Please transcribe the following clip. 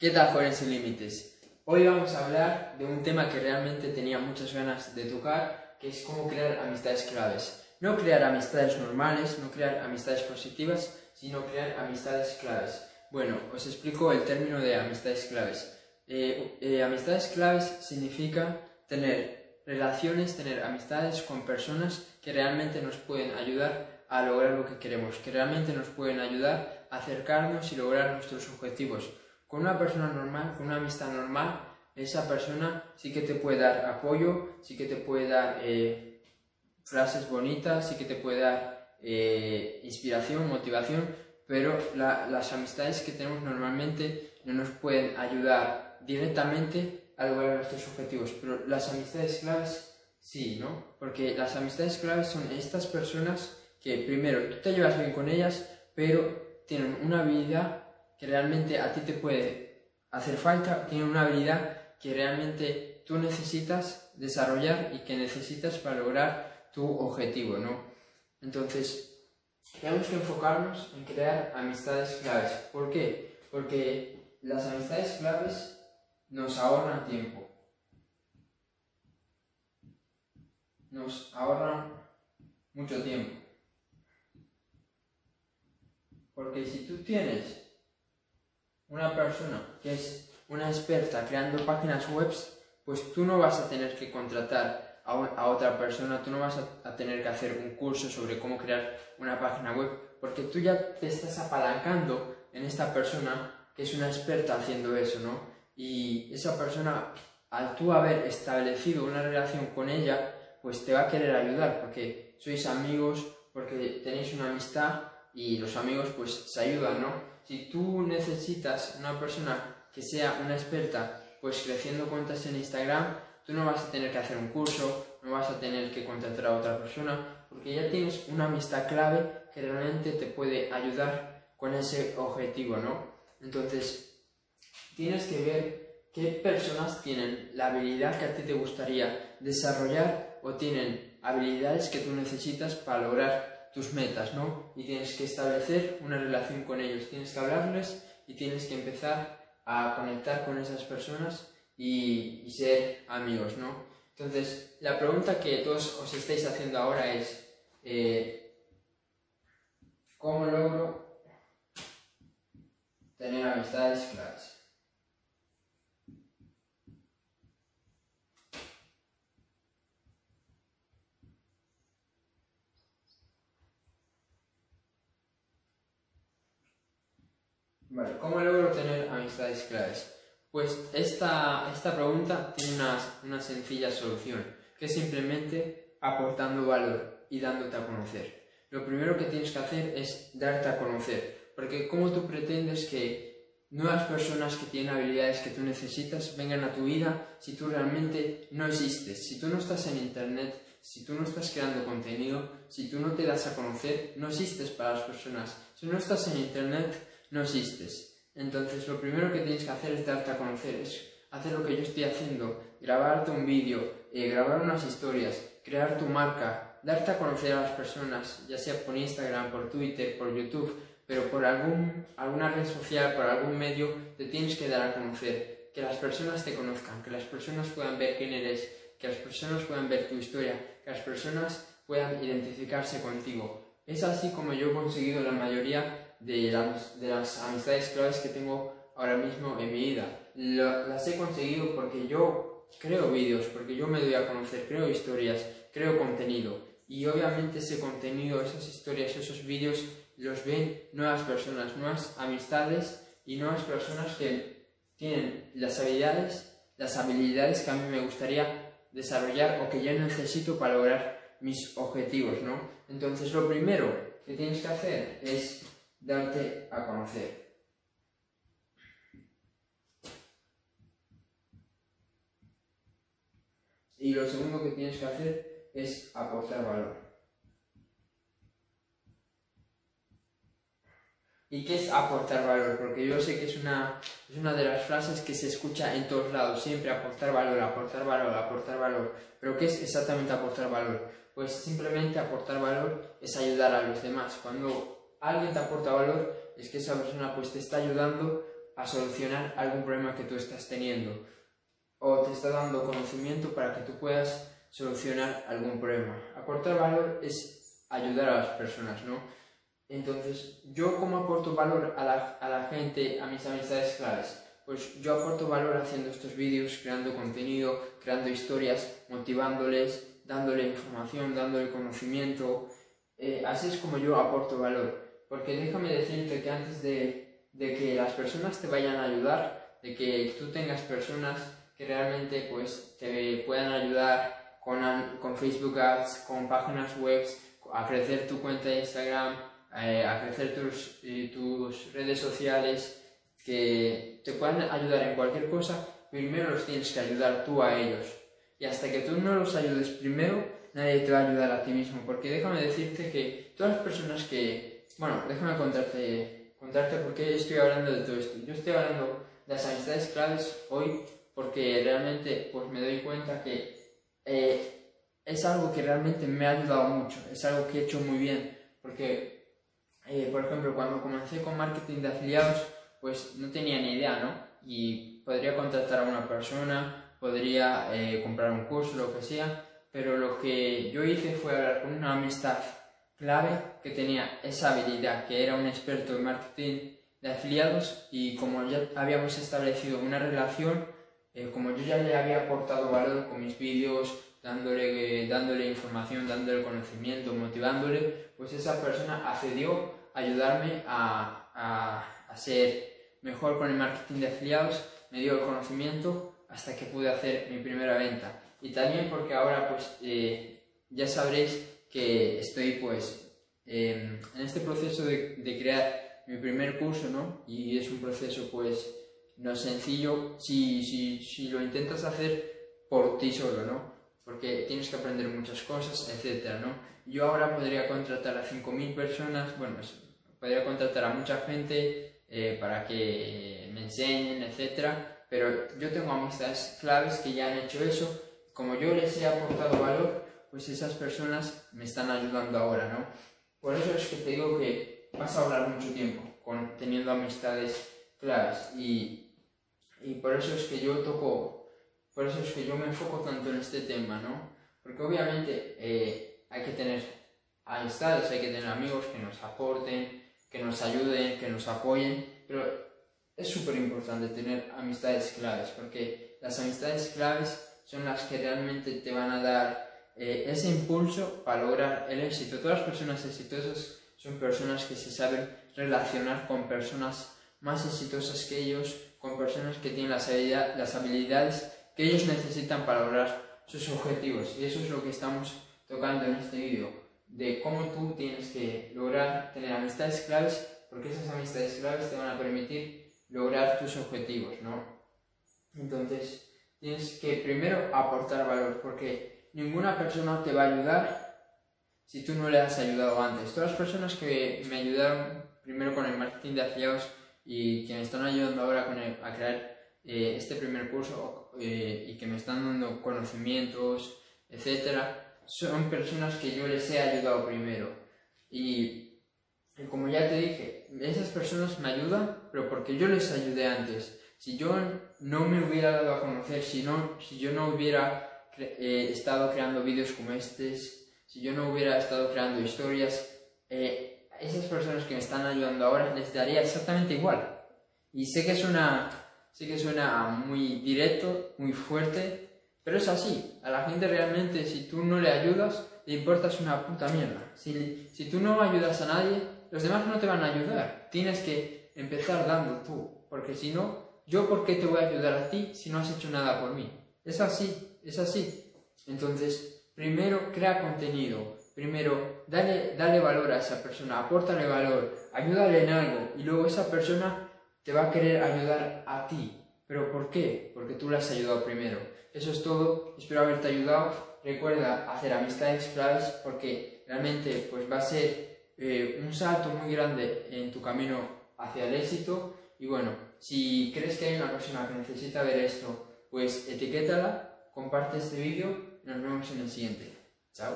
¿Qué tal, jóvenes sin límites? Hoy vamos a hablar de un tema que realmente tenía muchas ganas de tocar, que es cómo crear amistades claves. No crear amistades normales, no crear amistades positivas, sino crear amistades claves. Bueno, os explico el término de amistades claves. Eh, eh, amistades claves significa tener relaciones, tener amistades con personas que realmente nos pueden ayudar a lograr lo que queremos, que realmente nos pueden ayudar a acercarnos y lograr nuestros objetivos. Con una persona normal, con una amistad normal, esa persona sí que te puede dar apoyo, sí que te puede dar eh, frases bonitas, sí que te puede dar eh, inspiración, motivación, pero las amistades que tenemos normalmente no nos pueden ayudar directamente a lograr nuestros objetivos, pero las amistades claves sí, ¿no? Porque las amistades claves son estas personas que primero tú te llevas bien con ellas, pero tienen una habilidad que realmente a ti te puede hacer falta, tiene una habilidad que realmente tú necesitas desarrollar y que necesitas para lograr tu objetivo, ¿no? Entonces, tenemos que enfocarnos en crear amistades claves. ¿Por qué? Porque las amistades claves nos ahorran tiempo. Nos ahorran mucho tiempo. Porque si tú tienes una persona que es una experta creando páginas web, pues tú no vas a tener que contratar a, otra persona, tú no vas a, tener que hacer un curso sobre cómo crear una página web, porque tú ya te estás apalancando en esta persona que es una experta haciendo eso, ¿no? Y esa persona, al tú haber establecido una relación con ella, pues te va a querer ayudar, porque sois amigos, porque tenéis una amistad y los amigos pues se ayudan, ¿no? si tú necesitas una persona que sea una experta, pues creciendo cuentas en Instagram, tú no vas a tener que hacer un curso, no vas a tener que contratar a otra persona, porque ya tienes una amistad clave que realmente te puede ayudar con ese objetivo, ¿no? Entonces, tienes que ver qué personas tienen la habilidad que a ti te gustaría desarrollar o tienen habilidades que tú necesitas para lograr tus metas, ¿no? Y tienes que establecer una relación con ellos, tienes que hablarles y tienes que empezar a conectar con esas personas y, ser amigos, ¿no? Entonces, la pregunta que todos os estáis haciendo ahora es, eh, ¿cómo logro tener amistades claras? Vale, ¿cómo logro tener amistades claves? Pues esta, esta pregunta tiene una, una sencilla solución, que es simplemente aportando valor y dándote a conocer. Lo primero que tienes que hacer es darte a conocer, porque ¿cómo tú pretendes que nuevas personas que tienen habilidades que tú necesitas vengan a tu vida si tú realmente no existes, si tú no estás en internet, si tú no estás creando contenido, si tú no te das a conocer, no existes para las personas. Si no estás en internet, no existes. Entonces lo primero que tienes que hacer es darte a conocer, es hacer lo que yo estoy haciendo, grabarte un vídeo, eh, grabar unas historias, crear tu marca, darte a conocer a las personas, ya sea por Instagram, por Twitter, por YouTube, pero por algún, alguna red social, por algún medio, te tienes que dar a conocer, que las personas te conozcan, que las personas puedan ver quién eres, que las personas puedan ver tu historia, que las personas puedan identificarse contigo. Es así como yo he conseguido la mayoría de las, de las amistades claves que tengo ahora mismo en mi vida. las he conseguido porque yo creo vídeos, porque yo me doy a conocer, creo historias, creo contenido. Y obviamente ese contenido, esas historias, esos vídeos los ven nuevas personas, nuevas amistades y nuevas personas que tienen las habilidades, las habilidades que a mí me gustaría desarrollar o que yo necesito para lograr mis objetivos, ¿no? Entonces lo primero que tienes que hacer es darte a conocer. Y lo segundo que tienes que hacer es aportar valor. ¿Y qué es aportar valor? Porque yo sé que es una, es una de las frases que se escucha en todos lados, siempre aportar valor, aportar valor, aportar valor. Pero ¿qué es exactamente aportar valor? Pues simplemente aportar valor es ayudar a los demás. Cuando alguien te aporta valor, es que esa persona pues te está ayudando a solucionar algún problema que tú estás teniendo o te está dando conocimiento para que tú puedas solucionar algún problema. Aportar valor es ayudar a las personas, ¿no? Entonces, ¿yo cómo aporto valor a la, a la gente, a mis amistades claves? Pues yo aporto valor haciendo estos vídeos, creando contenido, creando historias, motivándoles, dándole información, dándole conocimiento. Eh, así es como yo aporto valor. Porque déjame decirte que antes de, de que las personas te vayan a ayudar, de que tú tengas personas que realmente pues, te puedan ayudar con, con Facebook Ads, con páginas web, a crecer tu cuenta de Instagram, eh, a crecer tus, eh, tus redes sociales, que te puedan ayudar en cualquier cosa, primero los tienes que ayudar tú a ellos. Y hasta que tú no los ayudes primero, nadie te va a ayudar a ti mismo. Porque déjame decirte que todas las personas que... Bueno, déjame contarte, contarte por qué estoy hablando de todo esto. Yo estoy hablando de las amistades claves hoy porque realmente pues me doy cuenta que eh, es algo que realmente me ha ayudado mucho, es algo que he hecho muy bien. Porque, eh, por ejemplo, cuando comencé con marketing de afiliados, pues no tenía ni idea, ¿no? Y podría contratar a una persona, podría eh, comprar un curso, lo que sea, pero lo que yo hice fue hablar con una amistad clave que tenía esa habilidad, que era un experto en marketing de afiliados y como ya habíamos establecido una relación, eh, como yo ya le había aportado valor con mis vídeos, dándole, dándole información, dándole conocimiento, motivándole, pues esa persona accedió a ayudarme a, a, a ser mejor con el marketing de afiliados, me dio el conocimiento hasta que pude hacer mi primera venta. Y también porque ahora pues eh, ya sabréis que estoy pues en este proceso de, crear mi primer curso, ¿no? Y es un proceso pues no sencillo si, si, si lo intentas hacer por ti solo, ¿no? Porque tienes que aprender muchas cosas, etcétera, ¿no? Yo ahora podría contratar a 5.000 personas, bueno, podría contratar a mucha gente eh, para que me enseñen, etc. Pero yo tengo amistades claves que ya han hecho eso. Como yo les he aportado valor, pues esas personas me están ayudando ahora, ¿no? Por eso es que te digo que vas a hablar mucho tiempo con, teniendo amistades claves y, y por eso es que yo toco, por eso es que yo me enfoco tanto en este tema, ¿no? Porque obviamente eh, hay que tener amistades, hay que tener amigos que nos aporten, que nos ayuden, que nos apoyen, pero es súper importante tener amistades claves, porque las amistades claves son las que realmente te van a dar eh, ese impulso para lograr el éxito. Todas las personas exitosas son personas que se saben relacionar con personas más exitosas que ellos, con personas que tienen las, las habilidades que ellos necesitan para lograr sus objetivos. Y eso es lo que estamos tocando en este vídeo de cómo tú tienes que lograr tener amistades claves, porque esas amistades claves te van a permitir lograr tus objetivos, ¿no? Entonces, tienes que primero aportar valor, porque ninguna persona te va a ayudar si tú no le has ayudado antes. Todas las personas que me ayudaron primero con el marketing de afiliados y que me están ayudando ahora con a crear eh, este primer curso eh, y que me están dando conocimientos, etcétera, son personas que yo les he ayudado primero. Y, como ya te dije, esas personas me ayudan, pero porque yo les ayudé antes. Si yo no me hubiera dado a conocer, si, no, si yo no hubiera eh, estado creando vídeos como estos, si yo no hubiera estado creando historias, eh, esas personas que me están ayudando ahora les daría exactamente igual. Y sé que suena, sé que suena muy directo, muy fuerte, pero es así, a la gente realmente si tú no le ayudas, le importas una puta mierda. Si, si tú no ayudas a nadie, los demás no te van a ayudar. Tienes que empezar dando tú, porque si no, ¿yo por qué te voy a ayudar a ti si no has hecho nada por mí? Es así, es así. Entonces, primero crea contenido, primero dale, dale valor a esa persona, apórtale valor, ayúdale en algo y luego esa persona te va a querer ayudar a ti. ¿Pero por qué? Porque tú le has ayudado primero. Eso es todo, espero haberte ayudado. Recuerda hacer amistades claves porque realmente pues, va a ser eh, un salto muy grande en tu camino hacia el éxito. Y bueno, si crees que hay una persona que necesita ver esto, pues etiquétala, comparte este vídeo nos vemos en el siguiente. Chao.